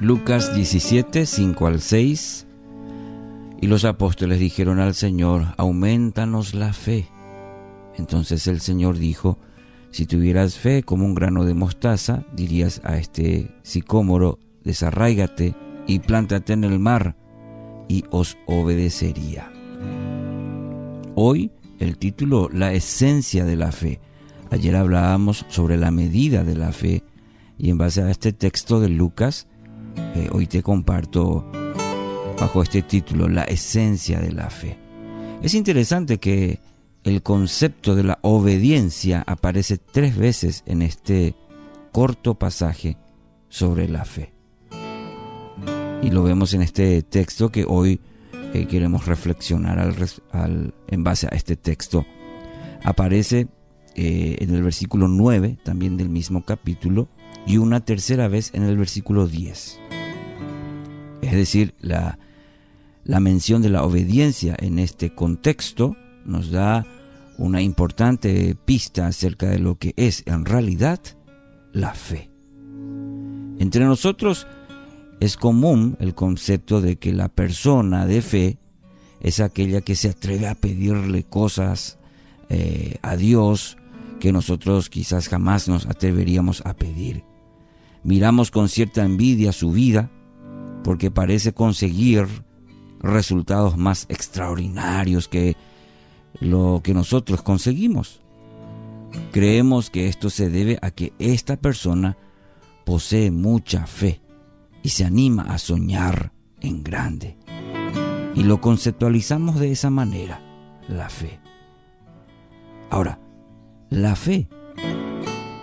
Lucas 17, 5 al 6. Y los apóstoles dijeron al Señor, aumentanos la fe. Entonces el Señor dijo, si tuvieras fe como un grano de mostaza, dirías a este sicómoro, desarráigate y plántate en el mar, y os obedecería. Hoy el título La esencia de la fe. Ayer hablábamos sobre la medida de la fe y en base a este texto de Lucas, eh, hoy te comparto bajo este título La esencia de la fe. Es interesante que el concepto de la obediencia aparece tres veces en este corto pasaje sobre la fe. Y lo vemos en este texto que hoy eh, queremos reflexionar al, en base a este texto. Aparece eh, en el versículo 9 también del mismo capítulo y una tercera vez en el versículo 10. Es decir, la, la mención de la obediencia en este contexto nos da una importante pista acerca de lo que es en realidad la fe. Entre nosotros es común el concepto de que la persona de fe es aquella que se atreve a pedirle cosas eh, a Dios que nosotros quizás jamás nos atreveríamos a pedir. Miramos con cierta envidia su vida porque parece conseguir resultados más extraordinarios que lo que nosotros conseguimos. Creemos que esto se debe a que esta persona posee mucha fe y se anima a soñar en grande. Y lo conceptualizamos de esa manera, la fe. Ahora, la fe,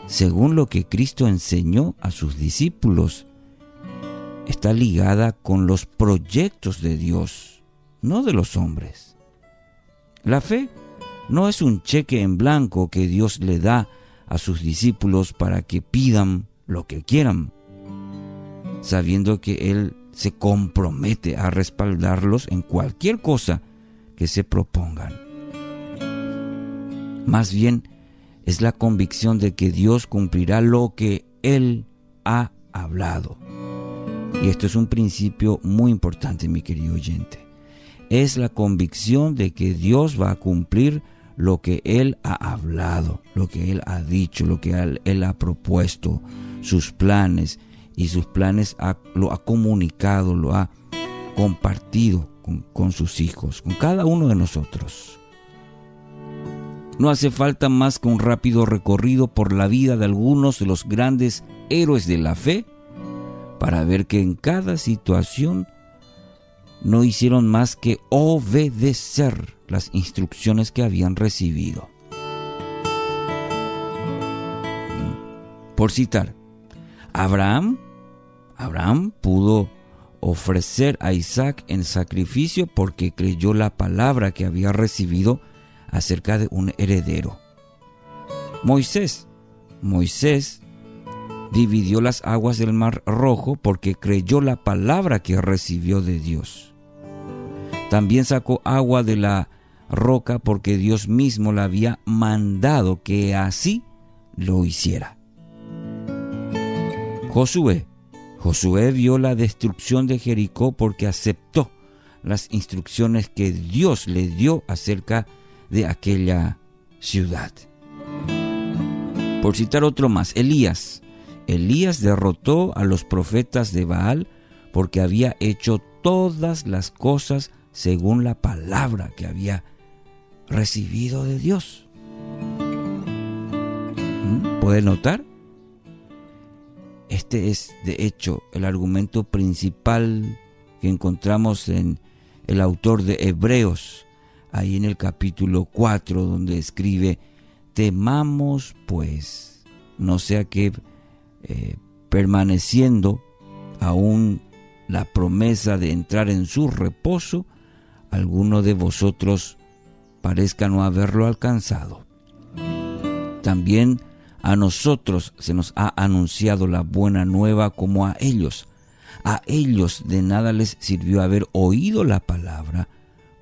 según lo que Cristo enseñó a sus discípulos, está ligada con los proyectos de Dios, no de los hombres. La fe no es un cheque en blanco que Dios le da a sus discípulos para que pidan lo que quieran, sabiendo que Él se compromete a respaldarlos en cualquier cosa que se propongan. Más bien, es la convicción de que Dios cumplirá lo que Él ha hablado. Y esto es un principio muy importante, mi querido oyente es la convicción de que Dios va a cumplir lo que Él ha hablado, lo que Él ha dicho, lo que Él, ha propuesto, sus planes, y sus planes lo ha comunicado, lo ha compartido con, sus hijos, con cada uno de nosotros. No hace falta más que un rápido recorrido por la vida de algunos de los grandes héroes de la fe para ver que en cada situación no hicieron más que obedecer las instrucciones que habían recibido. Por citar, Abraham, Abraham pudo ofrecer a Isaac en sacrificio porque creyó la palabra que había recibido acerca de un heredero. Moisés, Moisés dividió las aguas del mar rojo porque creyó la palabra que recibió de Dios. También sacó agua de la roca porque Dios mismo le había mandado que así lo hiciera. Josué. Josué vio la destrucción de Jericó porque aceptó las instrucciones que Dios le dio acerca de aquella ciudad. Por citar otro más, Elías. Elías derrotó a los profetas de Baal porque había hecho todas las cosas según la palabra que había recibido de Dios. ¿Mm? ¿Puede notar? Este es, de hecho, el argumento principal que encontramos en el autor de Hebreos, ahí en el capítulo 4, donde escribe, temamos pues, no sea que eh, permaneciendo aún la promesa de entrar en su reposo, alguno de vosotros parezca no haberlo alcanzado. También a nosotros se nos ha anunciado la buena nueva como a ellos. A ellos de nada les sirvió haber oído la palabra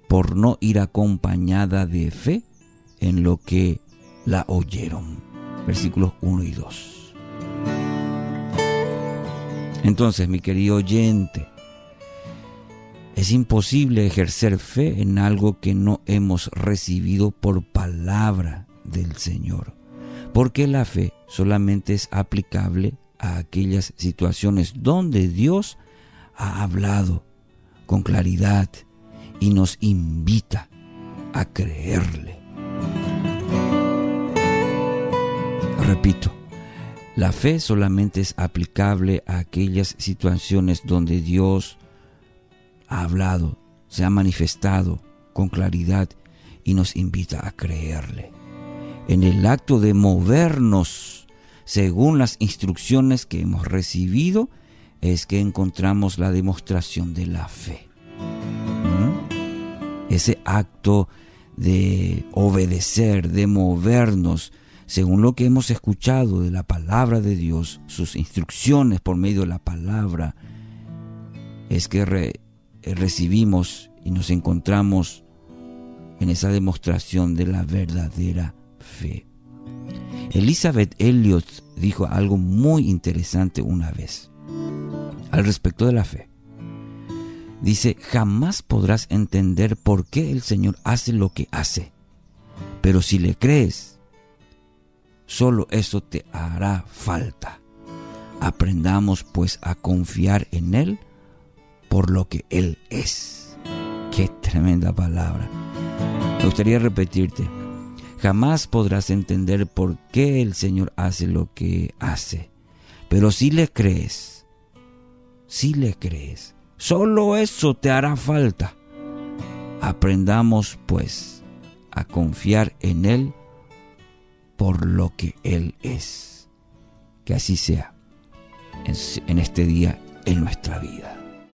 por no ir acompañada de fe en lo que la oyeron. Versículos 1 y 2. Entonces, mi querido oyente, es imposible ejercer fe en algo que no hemos recibido por palabra del Señor, porque la fe solamente es aplicable a aquellas situaciones donde Dios ha hablado con claridad y nos invita a creerle. Repito, la fe solamente es aplicable a aquellas situaciones donde Dios ha hablado, se ha manifestado con claridad y nos invita a creerle. En el acto de movernos según las instrucciones que hemos recibido, es que encontramos la demostración de la fe. ¿Mm? Ese acto de obedecer, de movernos, según lo que hemos escuchado de la palabra de Dios, sus instrucciones por medio de la palabra, es que recibimos y nos encontramos en esa demostración de la verdadera fe. Elizabeth Elliot dijo algo muy interesante una vez al respecto de la fe. Dice, jamás podrás entender por qué el Señor hace lo que hace, pero si le crees, solo eso te hará falta. Aprendamos pues a confiar en Él por lo que Él es. Qué tremenda palabra. Me gustaría repetirte, jamás podrás entender por qué el Señor hace lo que hace, pero si le crees, si le crees, solo eso te hará falta. Aprendamos pues a confiar en Él por lo que Él es. Que así sea en este día en nuestra vida.